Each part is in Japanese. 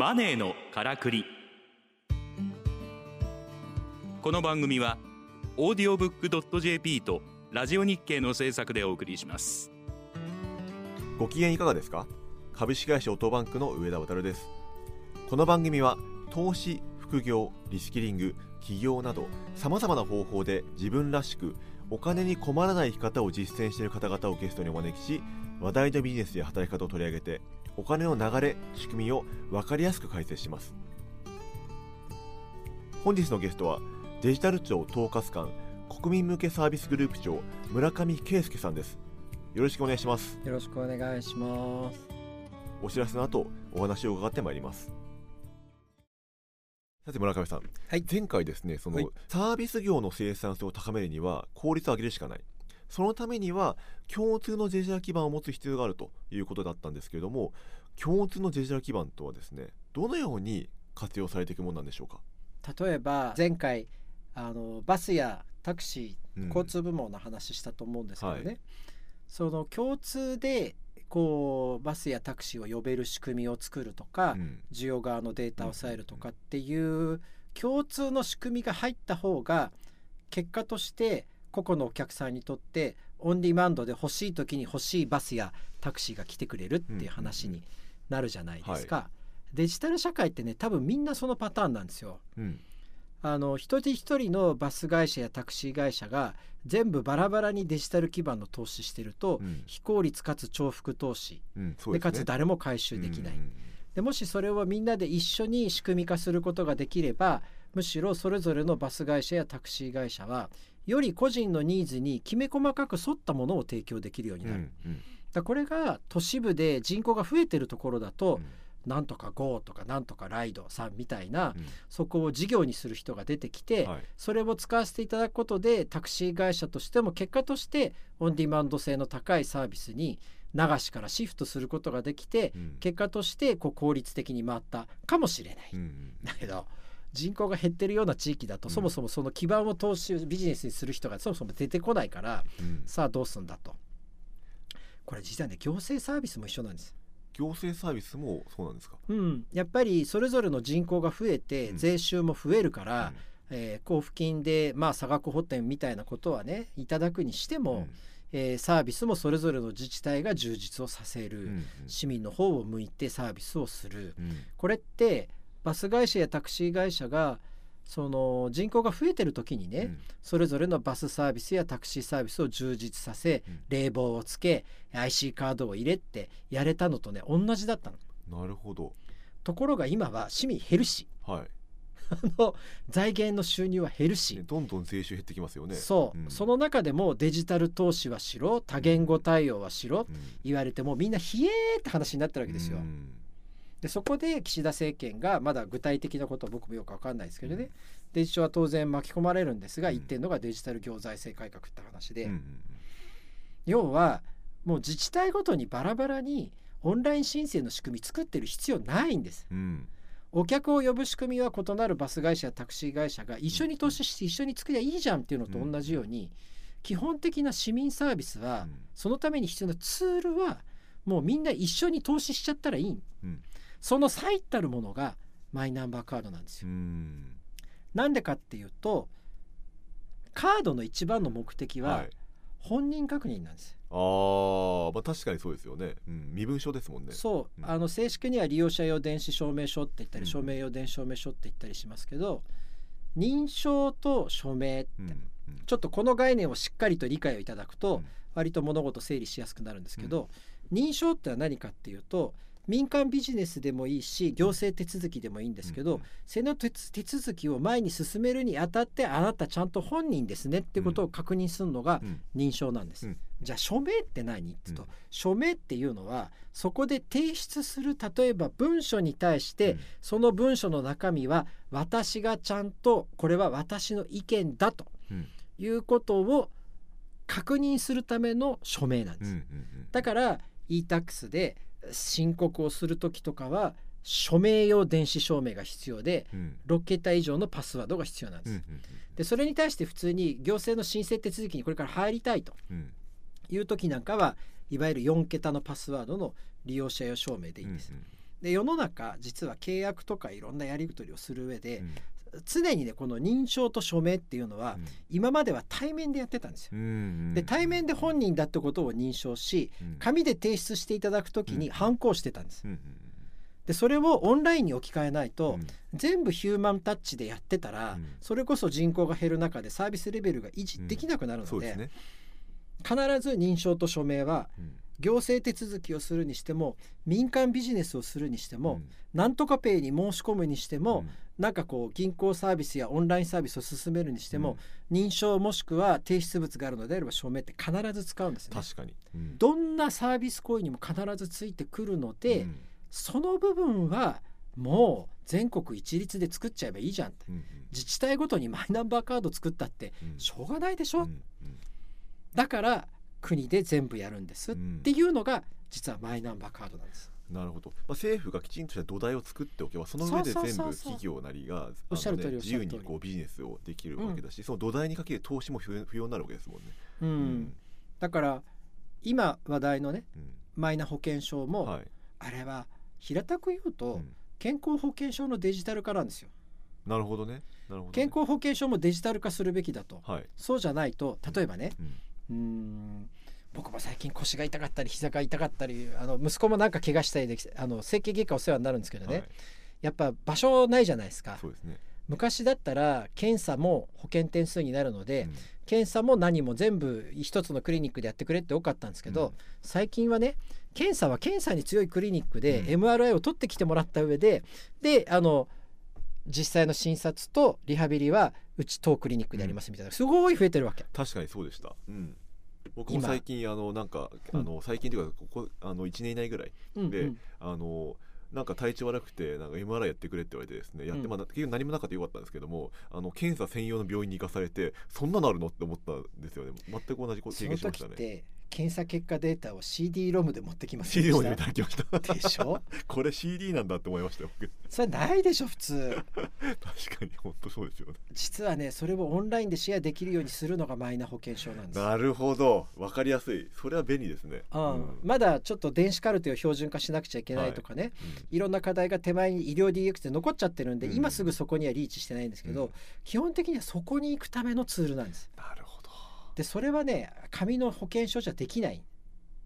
マネーのからくり。この番組はオーディオブックドット JP とラジオ日経の制作でお送りします。ご機嫌いかがですか？株式会社オートバンクの上田渉です。この番組は投資副業リスキリング起業などさまざまな方法で自分らしくお金に困らない生き方を実践している方々をゲストにお招きし話題のビジネスや働き方を取り上げてお金の流れ仕組みを分かりやすく解説します。本日のゲストはデジタル庁統括官国民向けサービスグループ長村上圭介さんです。よろしくお願いします。よろしくお願いします。お知らせの後お話を伺ってまいります。さて村上さん、はい。前回ですねその、はい。サービス業の生産性を高めるには効率を上げるしかないそのためには共通のデジタル基盤を持つ必要があるということだったんですけれども共通のデジタル基盤とはですねどのように活用されていくものなんでしょうか、例えば前回あのバスやタクシうんー交通部門の話したと思うんですけどね、はい。その共通でこうバスやタクシーを呼べる仕組みを作るとか、うん。需要側のデータを抑えるとかっていう共通の仕組みが入った方が結果として個々のお客さんにとってオンディマンドで欲しい時に欲しいバスやタクシーが来てくれるっていう話になるじゃないですか。デジタル社会ってね多分みんなそのパターンなんですよ。うん。あの一人一人のバス会社やタクシー会社が全部バラバラにデジタル基盤の投資してると、うん。非効率かつ重複投資。うんですね。でかつ誰も回収できない、うんでもしそれをみんなで一緒に仕組み化することができればむしろそれぞれのバス会社やタクシー会社はより個人のニーズにきめ細かく沿ったものを提供できるようにうんなる、うんだからこれが都市部で人口が増えてるところだと、うん。なんとか GO とかなんとかライドさんみたいな、うん。そこを事業にする人が出てきて、はい。それを使わせていただくことでタクシー会社としても結果としてオンディマンド性の高いサービスに流しからシフトすることができて、うん。結果としてこう効率的に回ったかもしれない。うんうん。だけど人口が減ってるような地域だと、うん。そもそもその基盤を投資ビジネスにする人がそもそも出てこないからうん。さあどうすんだと。これ実はね行政サービスも一緒なんです。行政サービスもそうなんですか、うん、やっぱりそれぞれの人口が増えてうん。税収も増えるから、うん。えー交付金でまあ差額補填みたいなことはねいただくにしても、うん。えーサービスもそれぞれの自治体が充実をさせる、うんうん。市民の方を向いてサービスをする。うん。これってバス会社やタクシー会社がその人口が増えてる時にね、うん。それぞれのバスサービスやタクシーサービスを充実させ、うん。冷房をつけ IC カードを入れってやれたのとね同じだったの。なるほど。ところが今は市民減るし。はい。あの財源の収入は減るし、ねどんどん税収減ってきますよね。そう、ん。その中でもデジタル投資はしろ多言語対応はしろうん。言われてもみんな冷えーって話になってるわけですよ。うんでそこで岸田政権がまだ具体的なことは僕もよく分かんないですけどね、デジ庁は当然巻き込まれるんですが、うん。言ってるのがデジタル行財政改革って話で、うんうん要はもう自治体ごとにバラバラにオンライン申請の仕組み作ってる必要ないんです。うん。うんお客を呼ぶ仕組みは異なるバス会社やタクシー会社が一緒に投資して一緒に作りゃいいじゃんっていうのと同じように、基本的な市民サービスは、うん。そのために必要なツールはもうみんな一緒に投資しちゃったらいい、うんその最たるものがマイナンバーカードなんですうよ。ん。なんでかっていうとカードの一番の目的ははい。本人確認なんです。よ。あーまあ確かにそうですよね、うん、身分証ですもんね。そう、うん。あの正式には利用者用電子証明書って言ったり、うん。証明用電子証明書って言ったりしますけど認証と署名って、うんうん。ちょっとこの概念をしっかりと理解をいただくと、うん。割と物事整理しやすくなるんですけど、認証ってのは何かっていうと民間ビジネスでもいいし行政手続きでもいいんですけど、うんその手手続きを前に進めるにあたってあなたちゃんと本人ですねってことを確認するのがうん。認証なんです。うん。じゃあ署名って何？って言うと、うん。署名っていうのはそこで提出する例えば文書に対して、うん。その文書の中身は私がちゃんとこれは私の意見だとうん。いうことを確認するための署名なんです。うんうんうん。だから e-tax で申告をする時とかは署名用電子証明が必要でうん。6桁以上のパスワードが必要なんです。うんうんでそれに対して普通に行政の申請手続きにこれから入りたいとうん。いう時なんかはいわゆる4桁のパスワードの利用者用証明でいいんです。で世の中実は契約とかいろんなやり取りをする上で、うん常にねこの認証と署名っていうのは、今までは対面でやってたんですよ。うんで対面で本人だってことを認証しうん。紙で提出していただくときにうん。反抗してたんです。うんでそれをオンラインに置き換えないうん。と、全部ヒューマンタッチでやってたら、うん。それこそ人口が減る中でサービスレベルが維持できなくなるので,、必ず認証と署名はうん行政手続きをするにしても民間ビジネスをするにしても、なんとかペイに申し込むにしても、なんかこう銀行サービスやオンラインサービスを進めるにしても、認証もしくは提出物があるのであれば署名って必ず使うんですね。確かに、うん。どんなサービス行為にも必ずついてくるので、うん。その部分はもう全国一律で作っちゃえばいいじゃんって。うん。自治体ごとにマイナンバーカード作ったってうん。しょうがないでしょ、うんうん。だから国で全部やるんですっうん。ていうのが実はマイナンバーカードなんです。なるほど、まあ、政府がきちんとした土台を作っておけばその上で全部企業なりが自由にこうビジネスをできるわけだし、その土台にかける投資も不要になるわけですもんね。うんうん。だから今話題のねうん。マイナ保険証も、はい。あれは平たく言うと、うん。健康保険証のデジタル化なんですよ。なるほどね。なるほどね、健康保険証もデジタル化するべきだと。はい、そうじゃないと例えばねうんうーん。僕も最近腰が痛かったり膝が痛かったりあの息子もなんか怪我したりできあの整形外科お世話になるんですけどね、はい、やっぱ場所ないじゃないですか。そうですね。昔だったら検査も保険点数になるので、うん。検査も何も全部一つのクリニックでやってくれって多かったんですけど、うん。最近はね検査は検査に強いクリニックでうん。MRI を取ってきてもらった上でであの実際の診察とリハビリはうち当クリニックでやりますみたいな。すごい増えてるわけ。確かにそうでした。うん僕も今。最近あのなんかうん。あの最近というかここあの1年以内ぐらいでうんうん。あのなんか体調悪くてなんか MRI やってくれって言われてですねやって、うん。まあ、結局何もなかったよかったんですけどもあの検査専用の病院に行かされてそんなのあるのって思ったんですよね。全く同じこ経験しましたね検査結果データを CD ロムで持ってきます CD をで見ていただきました。でしょ？これ CD なんだって思いましたよ。僕それないでしょ普通。確かに本当そうですよね。実はねそれをオンラインでシェアできるようにするのがマイナ保険証なんです。なるほど。わかりやすい。それは便利ですね。うん。うん。まだちょっと電子カルテを標準化しなくちゃいけないとかね、い、ろんな課題が手前に医療 DX で残っちゃってるんで、うん。今すぐそこにはリーチしてないんですけど、うん。基本的にはそこに行くためのツールなんです。なるでそれはね紙の保険証じゃできない、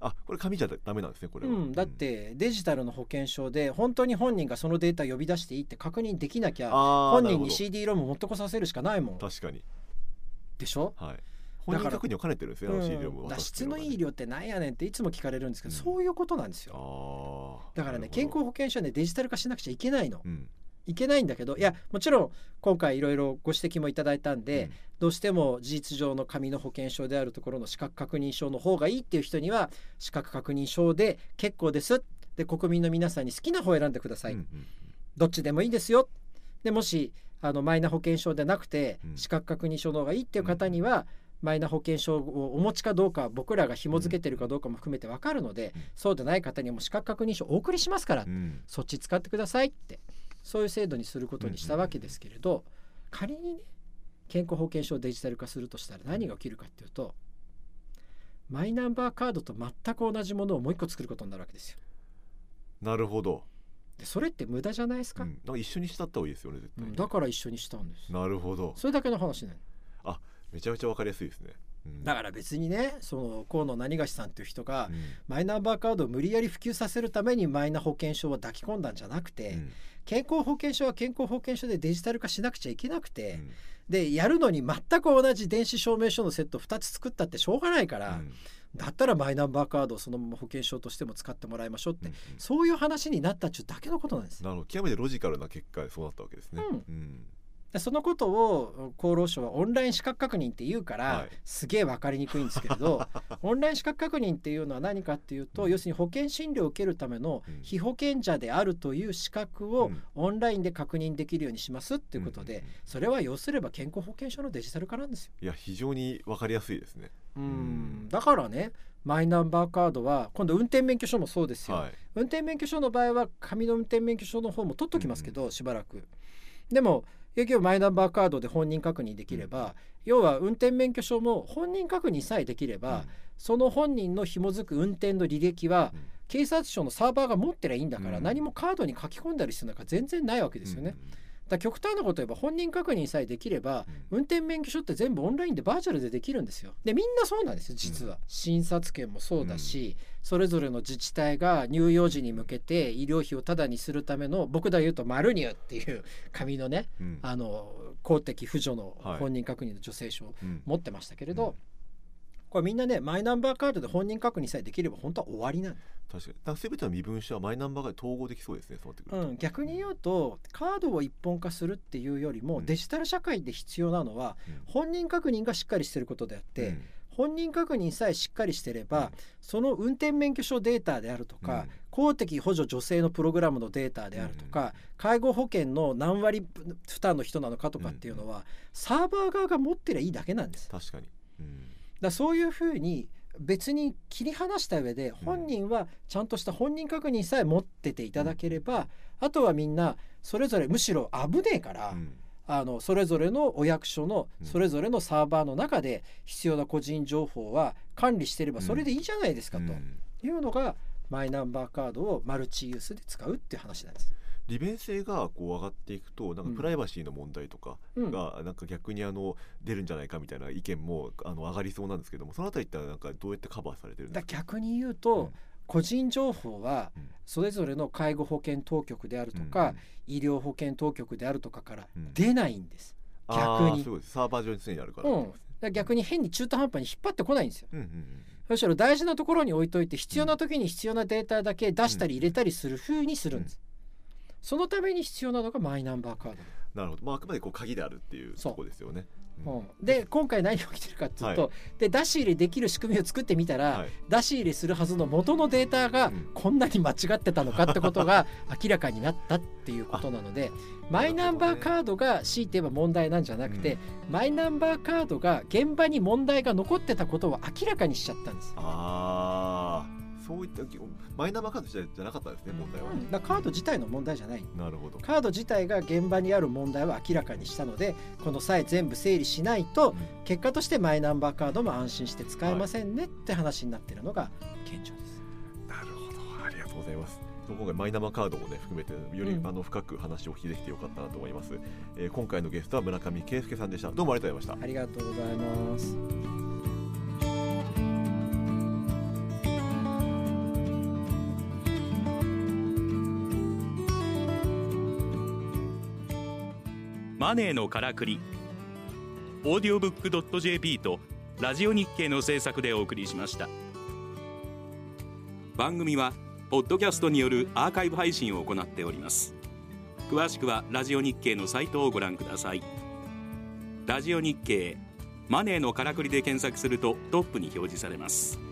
あこれ紙じゃダメなんですねこれは、うん、だってデジタルの保険証で本当に本人がそのデータ呼び出していいって確認できなきゃ本人に CD ロム持ってこさせるしかないもん。確かに。でしょ？はい。本人確認を兼ねてるんですねあの CD をうん、だ渡すっていうのがね質のいい医療ってなんやねんっていつも聞かれるんですけど、うん。そういうことなんですよ。あーだからね健康保険証はねデジタル化しなくちゃいけないの。うんいけないんだけどいやもちろん今回いろいろご指摘もいただいたんで、どうしても事実上の紙の保険証であるところの資格確認書の方がいいっていう人には資格確認書で結構です。で国民の皆さんに好きな方を選んでください、うんうんどっちでもいいですよ。でもしあのマイナ保険証でなくてうん。資格確認書の方がいいっていう方には、マイナ保険証をお持ちかどうか僕らが紐付けてるかどうかも含めて分かるので、うんそうでない方にも資格確認書お送りしますから、うん。そっち使ってくださいってそういう制度にすることにしたわけですけれど、仮にね健康保険証をデジタル化するとしたら何が起きるかっていうとマイナンバーカードと全く同じものをもう一個作ることになるわけですよ。なるほど、でそれって無駄じゃないですか、うん、なんか一緒にしたった方がいいですよね絶対に。うんだから一緒にしたんです。なるほど。それだけの話なの。めちゃめちゃわかりやすいですね、うんだから別にねその河野何がしさんっていう人が、うん。マイナンバーカードを無理やり普及させるためにマイナ保険証を抱き込んだんじゃなくて、うん。健康保険証は健康保険証でデジタル化しなくちゃいけなくて、うん。でやるのに全く同じ電子証明書のセット2つ作ったってしょうがないから、うん。だったらマイナンバーカードをそのまま保険証としても使ってもらいましょうって、うんうん。そういう話になったっちゅうだけのことなんです。なるほど。極めてロジカルな結果でそうなったわけですね、うん。うんでそのことを厚労省はオンライン資格確認って言うから、はい。すげえ分かりにくいんですけれど オンライン資格確認っていうのは何かっていうと、うん。要するに保険診療を受けるためのうん。被保険者であるという資格をうん。オンラインで確認できるようにしますっていうことで、うんうんうん。それは要すれば健康保険証のデジタル化なんですよ。いや非常にわかりやすいですね。うん。ん。だからねマイナンバーカードは今度運転免許証もそうですよ、はい。運転免許証の場合は紙の運転免許証の方も取っときますけど、しばらく。でも結局マイナンバーカードで本人確認できれば、要は運転免許証も本人確認さえできれば、その本人の紐づく運転の履歴は警察庁のサーバーが持ってりゃいいんだから、うん。何もカードに書き込んだりするなんか全然ないわけですよね。だから極端なこと言えば本人確認さえできればうん。運転免許証って全部オンラインでバーチャルでできるんですよ。でみんなそうなんですよ実は。診察券もそうだし、それぞれの自治体が乳幼児に向けて医療費をタダにするための僕で言うと「マルニュー」っていう 紙のねうん。あの公的扶助のはい。本人確認の助成証をうん。持ってましたけれど、うんこれみんなねマイナンバーカードで本人確認さえできれば本当は終わりなん確かに。だから全ての身分証はマイナンバーが統合できそうですねそうなってくると、うん、逆に言うとカードを一本化するっていうよりも、うん。デジタル社会で必要なのはうん。本人確認がしっかりしてることであって、うん。本人確認さえしっかりしてれば、うん。その運転免許証データであるとか、うん。公的補助助成のプログラムのデータであるとか、介護保険の何割負担の人なのかとかっていうのは、サーバー側が持ってりゃいいだけなんです。確かに、うんらそういうふうに別に切り離した上で本人はちゃんとした本人確認さえ持ってていただければ、あとはみんなそれぞれむしろ危ねえから、うん。あのそれぞれのお役所のうん。それぞれのサーバーの中で必要な個人情報は管理してればそれでいいじゃないですかとうん。いうのがマイナンバーカードをマルチユースで使うっていう話なんです。利便性がこう上がっていくとなんうん。かプライバシーの問題とかうん。がなんか逆にあの出るんじゃないかみたいな意見もあの上がりそうなんですけどもそのあたりってなんかどうやってカバーされてるんですか？だ逆に言うと、うん。個人情報はうん。それぞれの介護保険当局であるとか、医療保険当局であるとかからうん。出ないんです。うん逆に。サーバー上に常にあるから、から逆に変に中途半端に引っ張ってこないんですよ。うんうんむしろ大事なところに置いといて必要な時に必要なデータだけ出したり入れたりする風にするんです。そのために必要なのがマイナンバーカード。なるほど、まあ、あくまでこう鍵であるっていうとこですよね。うん、で今回何が起きてるかっていうと、はで出し入れできる仕組みを作ってみたら、はい。出し入れするはずの元のデータがうん。こんなに間違ってたのかってことが明らかになったっていうことなのでマイナンバーカードが強いて言えば問題なんじゃなくて、マイナンバーカードが現場に問題が残ってたことを明らかにしちゃったんです。ああそういったマイナンバーカードじゃじゃなかったんですね問題は、うんカード自体の問題じゃない。なるほど。カード自体が現場にある問題を明らかにしたのでこの際全部整理しないと結果としてマイナンバーカードも安心して使えませんねって話になってるのが現状です。なるほどありがとうございます。今回マイナンバーカードもね含めてより、うん。あの深く話をお聞きできてよかったなと思います、えー今回のゲストは村上圭介さんでした。どうもありがとうございました。ありがとうございます。マネーのからくり。オーディオブックドット JP とラジオ日経の制作でお送りしました。番組はポッドキャストによるアーカイブ配信を行っております。詳しくはラジオ日経のサイトをご覧ください。ラジオ日経マネーのからくりで検索するとトップに表示されます。